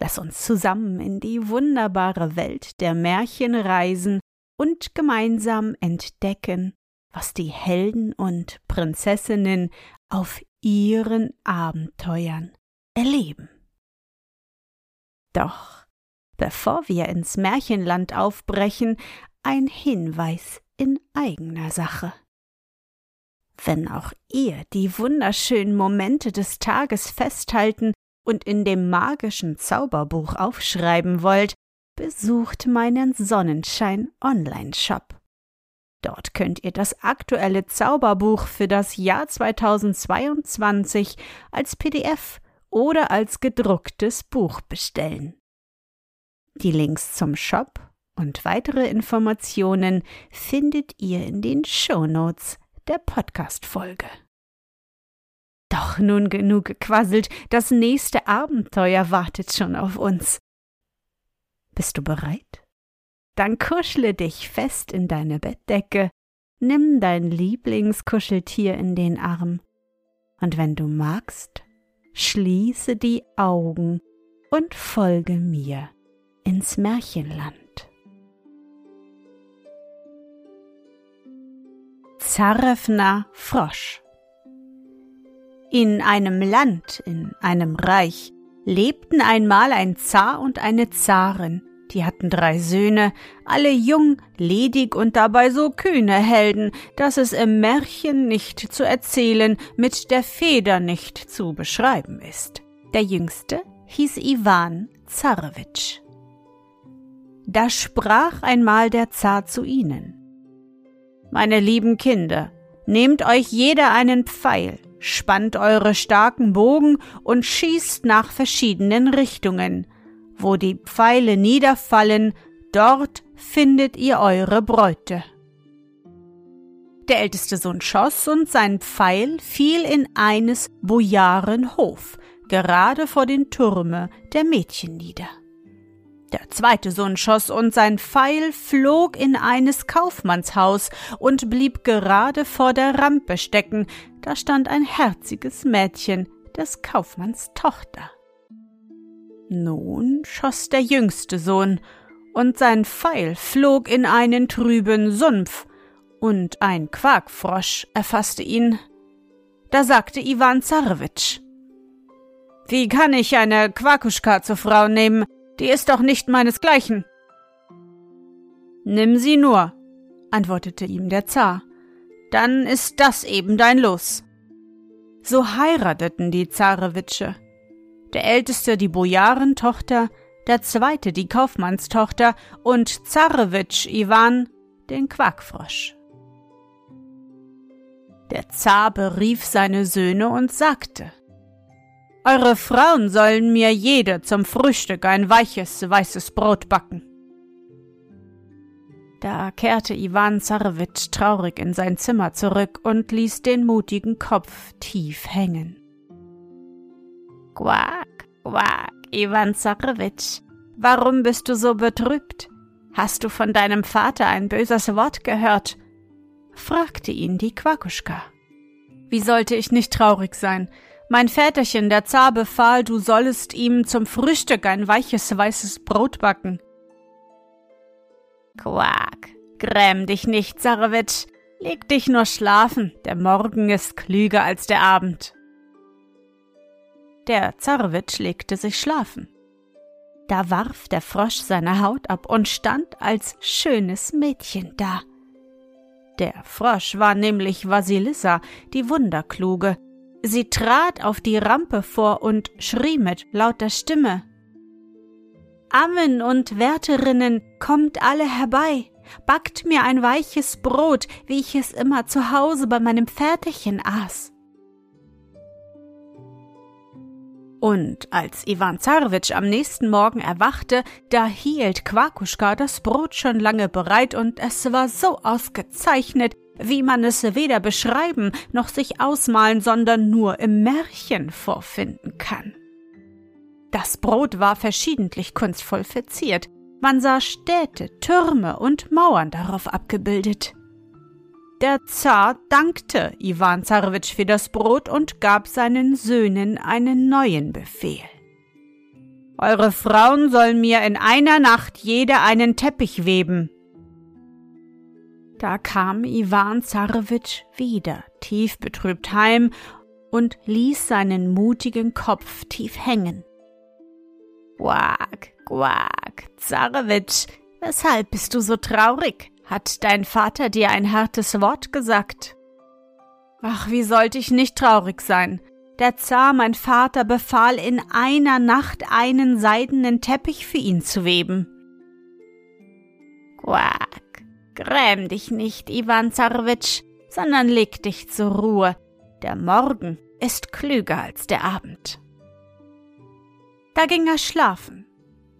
Lass uns zusammen in die wunderbare Welt der Märchen reisen und gemeinsam entdecken, was die Helden und Prinzessinnen auf ihren Abenteuern erleben. Doch bevor wir ins Märchenland aufbrechen, ein Hinweis in eigener Sache. Wenn auch ihr die wunderschönen Momente des Tages festhalten und in dem magischen Zauberbuch aufschreiben wollt, besucht meinen Sonnenschein Online-Shop. Dort könnt ihr das aktuelle Zauberbuch für das Jahr 2022 als PDF oder als gedrucktes Buch bestellen. Die Links zum Shop und weitere Informationen findet ihr in den Shownotes der Podcast-Folge. Doch nun genug gequasselt, das nächste Abenteuer wartet schon auf uns. Bist du bereit? Dann kuschle dich fest in deine Bettdecke, nimm dein Lieblingskuscheltier in den Arm, und wenn du magst, schließe die Augen und folge mir ins Märchenland. Zarefna Frosch In einem Land, in einem Reich, lebten einmal ein Zar und eine Zarin, die hatten drei Söhne, alle jung, ledig und dabei so kühne Helden, dass es im Märchen nicht zu erzählen, mit der Feder nicht zu beschreiben ist. Der jüngste hieß Iwan Zarewitsch. Da sprach einmal der Zar zu ihnen. Meine lieben Kinder, nehmt euch jeder einen Pfeil, spannt eure starken Bogen und schießt nach verschiedenen Richtungen, wo die Pfeile niederfallen, dort findet ihr eure Bräute. Der älteste Sohn schoss und sein Pfeil fiel in eines Bojaren Hof, gerade vor den Türme der Mädchen nieder. Der zweite Sohn schoss und sein Pfeil flog in eines Kaufmannshaus und blieb gerade vor der Rampe stecken, da stand ein herziges Mädchen, des Kaufmanns Tochter. Nun schoss der jüngste Sohn, und sein Pfeil flog in einen trüben Sumpf, und ein Quarkfrosch erfasste ihn. Da sagte Iwan Zarewitsch, Wie kann ich eine Quakuschka zur Frau nehmen? Die ist doch nicht meinesgleichen. Nimm sie nur, antwortete ihm der Zar. Dann ist das eben dein Los. So heirateten die Zarewitsche der älteste die Bojarentochter, der zweite die Kaufmannstochter und Zarewitsch Iwan den Quackfrosch. Der Zar berief seine Söhne und sagte Eure Frauen sollen mir jede zum Frühstück ein weiches, weißes Brot backen. Da kehrte Iwan Zarewitsch traurig in sein Zimmer zurück und ließ den mutigen Kopf tief hängen. Quack, quack, Iwan Zarewitsch, warum bist du so betrübt? Hast du von deinem Vater ein böses Wort gehört? fragte ihn die Quakuschka. Wie sollte ich nicht traurig sein? Mein Väterchen, der Zar, befahl, du sollest ihm zum Frühstück ein weiches weißes Brot backen. Quack, gräm dich nicht, Zarewitsch. Leg dich nur schlafen, der Morgen ist klüger als der Abend. Der Zarewitsch legte sich schlafen. Da warf der Frosch seine Haut ab und stand als schönes Mädchen da. Der Frosch war nämlich Vasilissa, die Wunderkluge. Sie trat auf die Rampe vor und schrie mit lauter Stimme Ammen und Wärterinnen, kommt alle herbei, backt mir ein weiches Brot, wie ich es immer zu Hause bei meinem Väterchen aß. Und als Iwan Zarewitsch am nächsten Morgen erwachte, da hielt Quakuschka das Brot schon lange bereit und es war so ausgezeichnet, wie man es weder beschreiben noch sich ausmalen, sondern nur im Märchen vorfinden kann. Das Brot war verschiedentlich kunstvoll verziert, man sah Städte, Türme und Mauern darauf abgebildet. Der Zar dankte Iwan Zarewitsch für das Brot und gab seinen Söhnen einen neuen Befehl. Eure Frauen sollen mir in einer Nacht jede einen Teppich weben. Da kam Iwan Zarewitsch wieder tief betrübt heim und ließ seinen mutigen Kopf tief hängen. Quack, quack, Zarewitsch, weshalb bist du so traurig? Hat dein Vater dir ein hartes Wort gesagt? Ach, wie sollte ich nicht traurig sein? Der Zar, mein Vater, befahl in einer Nacht einen seidenen Teppich für ihn zu weben. Quack, gräm dich nicht, Iwan Zarwitsch, sondern leg dich zur Ruhe. Der Morgen ist klüger als der Abend. Da ging er schlafen.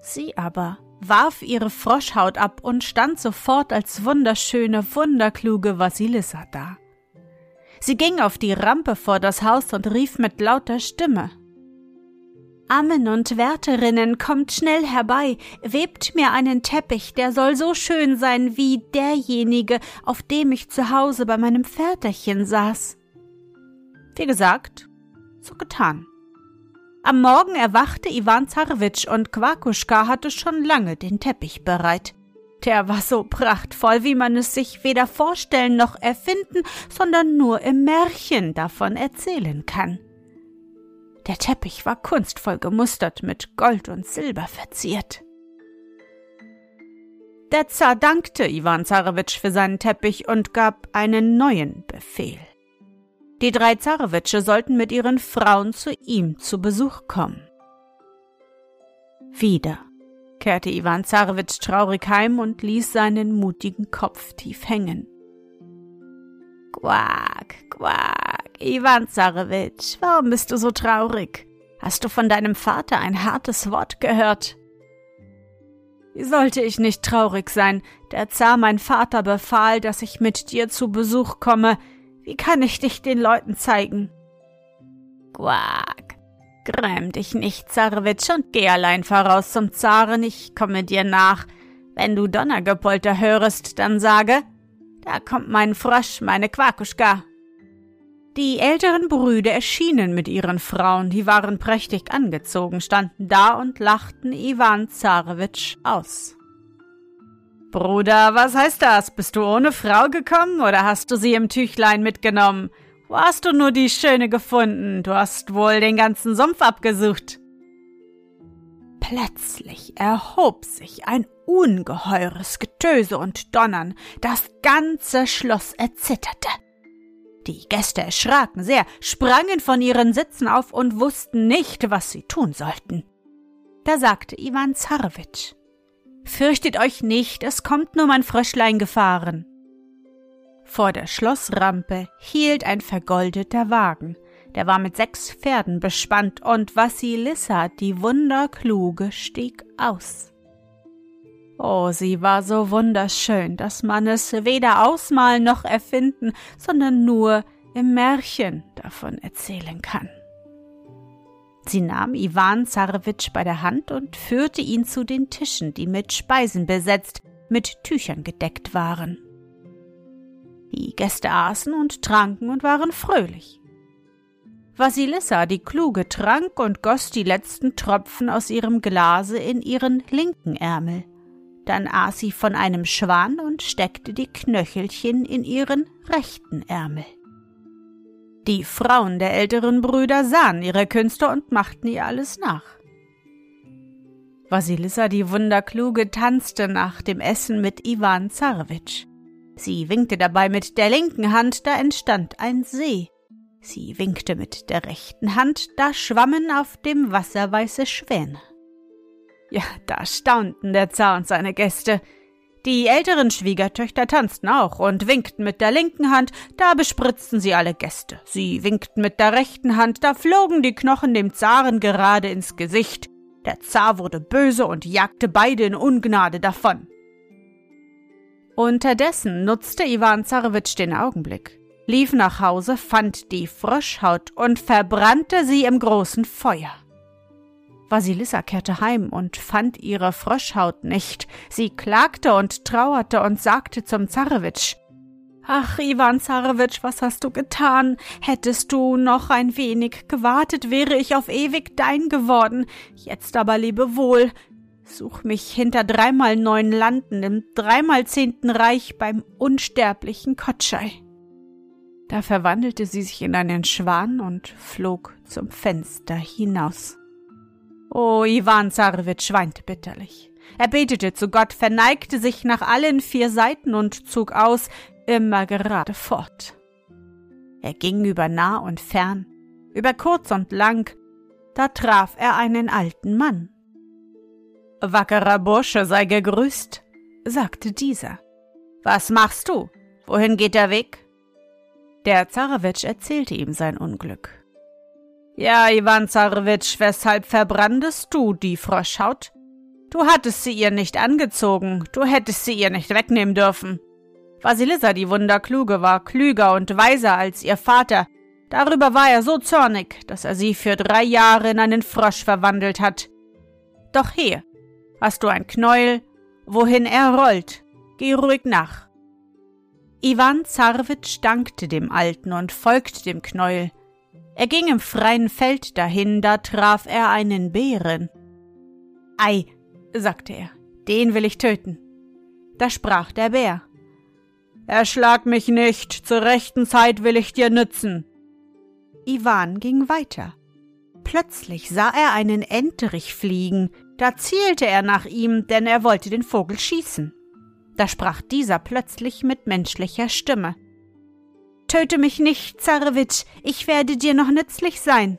Sie aber warf ihre Froschhaut ab und stand sofort als wunderschöne, wunderkluge Vasilissa da. Sie ging auf die Rampe vor das Haus und rief mit lauter Stimme Ammen und Wärterinnen, kommt schnell herbei, webt mir einen Teppich, der soll so schön sein wie derjenige, auf dem ich zu Hause bei meinem Väterchen saß. Wie gesagt, so getan. Am Morgen erwachte Iwan Zarwitsch und Quakuschka hatte schon lange den Teppich bereit. Der war so prachtvoll, wie man es sich weder vorstellen noch erfinden, sondern nur im Märchen davon erzählen kann. Der Teppich war kunstvoll gemustert, mit Gold und Silber verziert. Der Zar dankte Iwan Zarewitsch für seinen Teppich und gab einen neuen Befehl. Die drei Zarewitsche sollten mit ihren Frauen zu ihm zu Besuch kommen. Wieder kehrte Iwan Zarewitsch traurig heim und ließ seinen mutigen Kopf tief hängen. Quack, quack, Iwan Zarewitsch, warum bist du so traurig? Hast du von deinem Vater ein hartes Wort gehört? Wie sollte ich nicht traurig sein? Der Zar, mein Vater, befahl, dass ich mit dir zu Besuch komme, wie kann ich dich den Leuten zeigen? Quack. Gräm dich nicht, Zarewitsch, und geh allein voraus zum Zaren, ich komme dir nach. Wenn du Donnergepolter hörest, dann sage, da kommt mein Frosch, meine Quakuschka. Die älteren Brüder erschienen mit ihren Frauen, die waren prächtig angezogen, standen da und lachten Iwan Zarewitsch aus. Bruder, was heißt das? Bist du ohne Frau gekommen oder hast du sie im Tüchlein mitgenommen? Wo hast du nur die Schöne gefunden? Du hast wohl den ganzen Sumpf abgesucht. Plötzlich erhob sich ein ungeheures Getöse und Donnern, das ganze Schloss erzitterte. Die Gäste erschraken sehr, sprangen von ihren Sitzen auf und wussten nicht, was sie tun sollten. Da sagte Iwan Zarwitsch Fürchtet euch nicht, es kommt nur mein Fröschlein gefahren. Vor der Schlossrampe hielt ein vergoldeter Wagen, der war mit sechs Pferden bespannt, und Vassilissa, die Wunderkluge, stieg aus. Oh, sie war so wunderschön, dass man es weder ausmalen noch erfinden, sondern nur im Märchen davon erzählen kann. Sie nahm Iwan Zarewitsch bei der Hand und führte ihn zu den Tischen, die mit Speisen besetzt, mit Tüchern gedeckt waren. Die Gäste aßen und tranken und waren fröhlich. Vasilissa, die Kluge, trank und goss die letzten Tropfen aus ihrem Glase in ihren linken Ärmel. Dann aß sie von einem Schwan und steckte die Knöchelchen in ihren rechten Ärmel. Die Frauen der älteren Brüder sahen ihre Künste und machten ihr alles nach. Vasilissa die Wunderkluge tanzte nach dem Essen mit Iwan Zarewitsch. Sie winkte dabei mit der linken Hand, da entstand ein See. Sie winkte mit der rechten Hand, da schwammen auf dem Wasser weiße Schwäne. Ja, da staunten der Zar und seine Gäste. Die älteren Schwiegertöchter tanzten auch und winkten mit der linken Hand, da bespritzten sie alle Gäste. Sie winkten mit der rechten Hand, da flogen die Knochen dem Zaren gerade ins Gesicht. Der Zar wurde böse und jagte beide in Ungnade davon. Unterdessen nutzte Iwan Zarewitsch den Augenblick, lief nach Hause, fand die Froschhaut und verbrannte sie im großen Feuer. Vasilissa kehrte heim und fand ihre Froschhaut nicht. Sie klagte und trauerte und sagte zum Zarewitsch, Ach, Iwan Zarewitsch, was hast du getan? Hättest du noch ein wenig gewartet, wäre ich auf ewig dein geworden. Jetzt aber lebe wohl. Such mich hinter dreimal neun Landen im dreimal zehnten Reich beim unsterblichen Kotschei. Da verwandelte sie sich in einen Schwan und flog zum Fenster hinaus. Oh, Iwan Zarewitsch weinte bitterlich. Er betete zu Gott, verneigte sich nach allen vier Seiten und zog aus, immer gerade fort. Er ging über nah und fern, über kurz und lang, da traf er einen alten Mann. Wackerer Bursche, sei gegrüßt, sagte dieser. Was machst du? Wohin geht der Weg? Der Zarewitsch erzählte ihm sein Unglück. Ja, Iwan Zarewitsch, weshalb verbrandest du die Froschhaut? Du hattest sie ihr nicht angezogen, du hättest sie ihr nicht wegnehmen dürfen. Vasilissa, die Wunderkluge, war klüger und weiser als ihr Vater. Darüber war er so zornig, dass er sie für drei Jahre in einen Frosch verwandelt hat. Doch hier hast du ein Knäuel, wohin er rollt. Geh ruhig nach. Iwan Zarwitsch dankte dem Alten und folgte dem Knäuel. Er ging im freien Feld dahin, da traf er einen Bären. Ei, sagte er, den will ich töten. Da sprach der Bär. Erschlag mich nicht, zur rechten Zeit will ich dir nützen. Iwan ging weiter. Plötzlich sah er einen Enterich fliegen, da zielte er nach ihm, denn er wollte den Vogel schießen. Da sprach dieser plötzlich mit menschlicher Stimme. Töte mich nicht, Zarewitsch, ich werde dir noch nützlich sein.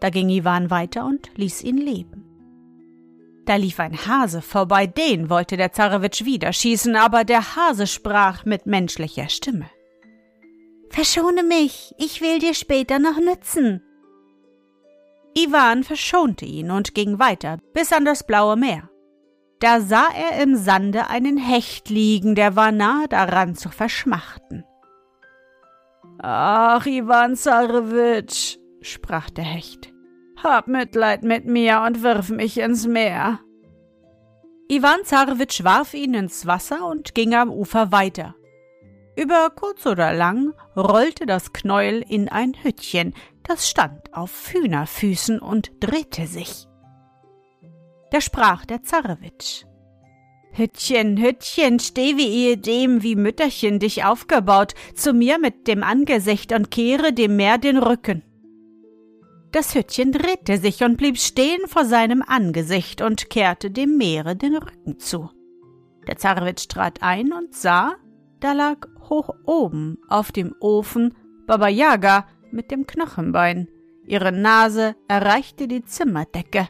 Da ging Iwan weiter und ließ ihn leben. Da lief ein Hase vorbei, den wollte der Zarewitsch wieder schießen, aber der Hase sprach mit menschlicher Stimme. Verschone mich, ich will dir später noch nützen. Iwan verschonte ihn und ging weiter bis an das blaue Meer. Da sah er im Sande einen Hecht liegen, der war nahe daran zu verschmachten. Ach, Iwan Zarewitsch, sprach der Hecht, hab Mitleid mit mir und wirf mich ins Meer. Iwan Zarewitsch warf ihn ins Wasser und ging am Ufer weiter. Über kurz oder lang rollte das Knäuel in ein Hüttchen, das stand auf Hühnerfüßen und drehte sich. Da sprach der Zarewitsch. Hüttchen, Hüttchen, steh wie ehedem, wie Mütterchen dich aufgebaut, zu mir mit dem Angesicht und kehre dem Meer den Rücken. Das Hüttchen drehte sich und blieb stehen vor seinem Angesicht und kehrte dem Meere den Rücken zu. Der Zarewitsch trat ein und sah, da lag hoch oben auf dem Ofen Baba Yaga mit dem Knochenbein. Ihre Nase erreichte die Zimmerdecke.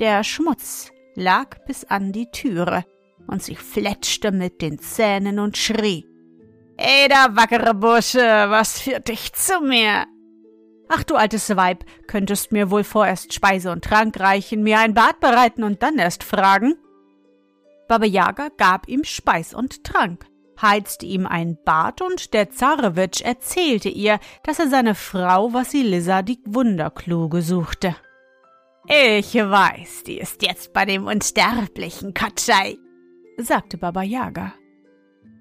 Der Schmutz lag bis an die Türe und sie fletschte mit den Zähnen und schrie. Ey, da wackere Bursche, was führt dich zu mir? Ach du altes Weib, könntest mir wohl vorerst Speise und Trank reichen, mir ein Bad bereiten und dann erst fragen? Baba Yaga gab ihm Speis und Trank, heizte ihm ein Bad und der Zarewitsch erzählte ihr, dass er seine Frau Vasilissa die Wunderkluge suchte. Ich weiß, die ist jetzt bei dem unsterblichen Kotschei, sagte Baba Yaga.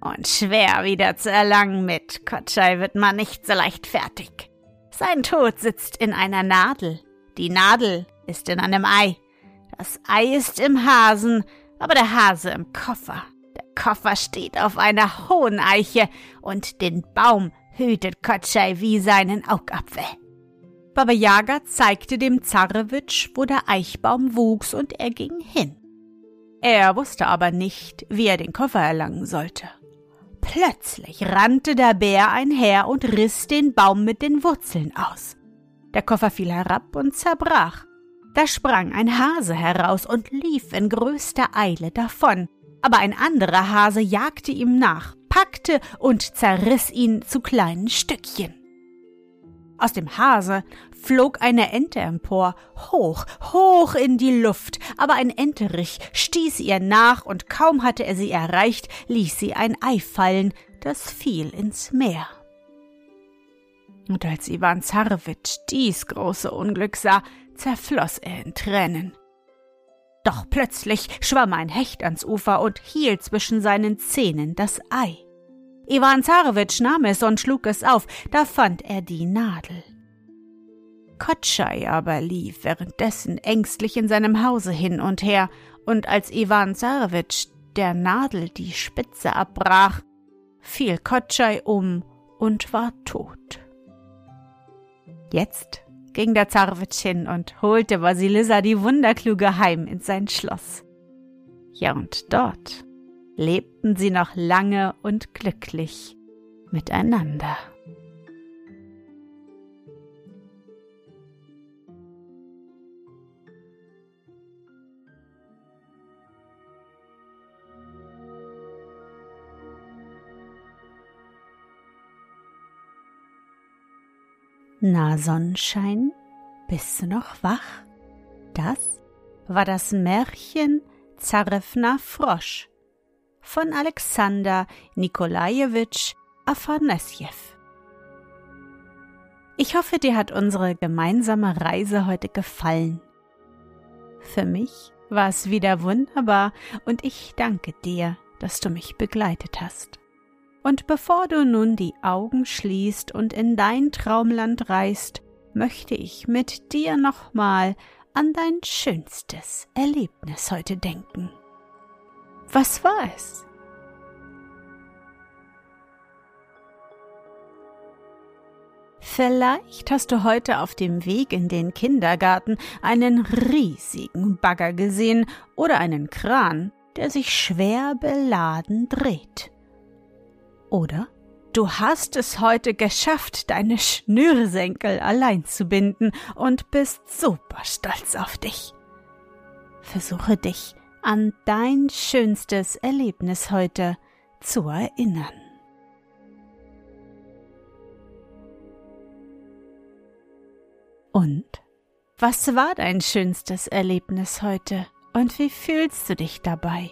Und schwer wieder zu erlangen mit Kotschei wird man nicht so leicht fertig. Sein Tod sitzt in einer Nadel. Die Nadel ist in einem Ei. Das Ei ist im Hasen, aber der Hase im Koffer. Der Koffer steht auf einer hohen Eiche und den Baum hütet Kotschei wie seinen Augapfel. Baba Yaga zeigte dem Zarewitsch, wo der Eichbaum wuchs, und er ging hin. Er wusste aber nicht, wie er den Koffer erlangen sollte. Plötzlich rannte der Bär einher und riss den Baum mit den Wurzeln aus. Der Koffer fiel herab und zerbrach. Da sprang ein Hase heraus und lief in größter Eile davon. aber ein anderer Hase jagte ihm nach, packte und zerriss ihn zu kleinen Stückchen. Aus dem Hase flog eine Ente empor, hoch, hoch in die Luft, aber ein Enterich stieß ihr nach, und kaum hatte er sie erreicht, ließ sie ein Ei fallen, das fiel ins Meer. Und als Iwan Zarewitsch dies große Unglück sah, zerfloß er in Tränen. Doch plötzlich schwamm ein Hecht ans Ufer und hielt zwischen seinen Zähnen das Ei. Iwan Zarewitsch nahm es und schlug es auf, da fand er die Nadel. Kotschei aber lief währenddessen ängstlich in seinem Hause hin und her, und als Iwan Zarewitsch der Nadel die Spitze abbrach, fiel Kotschei um und war tot. Jetzt ging der Zarwitsch hin und holte Vasilisa die Wunderkluge heim in sein Schloss. Ja, und dort lebten sie noch lange und glücklich miteinander. Na Sonnenschein, bist du noch wach? Das war das Märchen Zarefna Frosch von Alexander Nikolajewitsch Afanasjew. Ich hoffe, dir hat unsere gemeinsame Reise heute gefallen. Für mich war es wieder wunderbar und ich danke dir, dass du mich begleitet hast. Und bevor du nun die Augen schließt und in dein Traumland reist, möchte ich mit dir nochmal an dein schönstes Erlebnis heute denken. Was war es? Vielleicht hast du heute auf dem Weg in den Kindergarten einen riesigen Bagger gesehen oder einen Kran, der sich schwer beladen dreht. Oder du hast es heute geschafft, deine Schnürsenkel allein zu binden und bist super stolz auf dich. Versuche dich an dein schönstes Erlebnis heute zu erinnern. Und was war dein schönstes Erlebnis heute und wie fühlst du dich dabei?